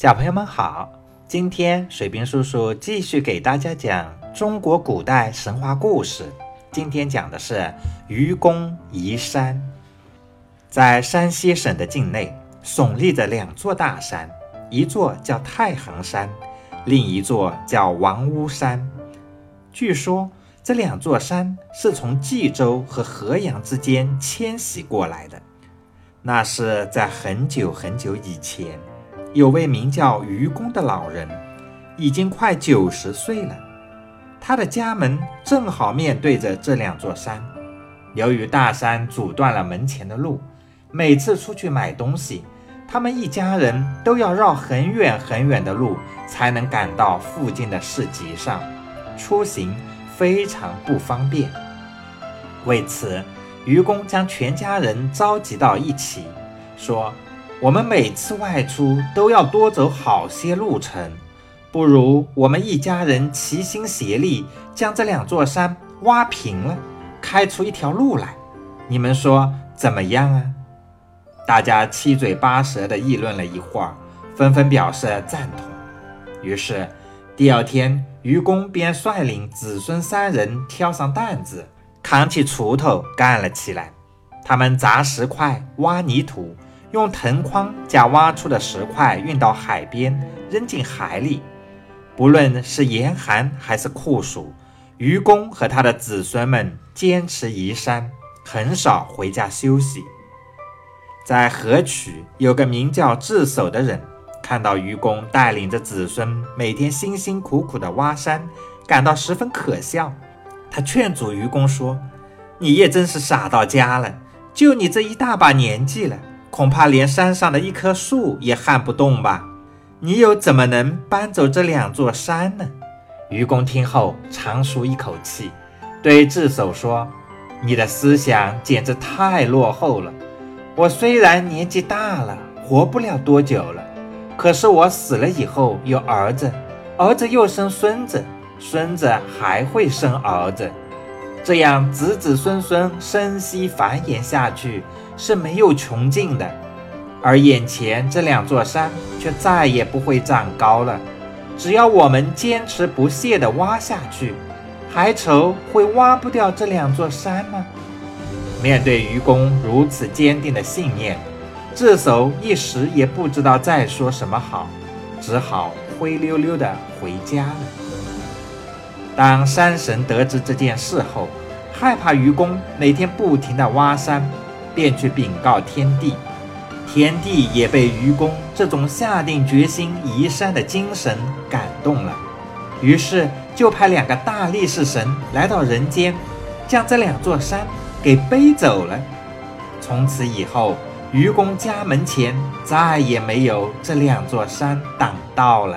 小朋友们好，今天水兵叔叔继续给大家讲中国古代神话故事。今天讲的是愚公移山。在山西省的境内，耸立着两座大山，一座叫太行山，另一座叫王屋山。据说这两座山是从冀州和河阳之间迁徙过来的，那是在很久很久以前。有位名叫愚公的老人，已经快九十岁了。他的家门正好面对着这两座山。由于大山阻断了门前的路，每次出去买东西，他们一家人都要绕很远很远的路才能赶到附近的市集上，出行非常不方便。为此，愚公将全家人召集到一起，说。我们每次外出都要多走好些路程，不如我们一家人齐心协力，将这两座山挖平了，开出一条路来。你们说怎么样啊？大家七嘴八舌地议论了一会儿，纷纷表示赞同。于是第二天，愚公便率领子孙三人挑上担子，扛起锄头干了起来。他们砸石块，挖泥土。用藤筐将挖出的石块运到海边，扔进海里。不论是严寒还是酷暑，愚公和他的子孙们坚持移山，很少回家休息。在河曲有个名叫智叟的人，看到愚公带领着子孙每天辛辛苦苦地挖山，感到十分可笑。他劝阻愚公说：“你也真是傻到家了，就你这一大把年纪了。”恐怕连山上的一棵树也撼不动吧？你又怎么能搬走这两座山呢？愚公听后长舒一口气，对智叟说：“你的思想简直太落后了。我虽然年纪大了，活不了多久了，可是我死了以后有儿子，儿子又生孙子，孙子还会生儿子。”这样子子孙孙生息繁衍下去是没有穷尽的，而眼前这两座山却再也不会长高了。只要我们坚持不懈地挖下去，还愁会挖不掉这两座山吗？面对愚公如此坚定的信念，智叟一时也不知道再说什么好，只好灰溜溜地回家了。当山神得知这件事后，害怕愚公每天不停地挖山，便去禀告天帝。天帝也被愚公这种下定决心移山的精神感动了，于是就派两个大力士神来到人间，将这两座山给背走了。从此以后，愚公家门前再也没有这两座山挡道了。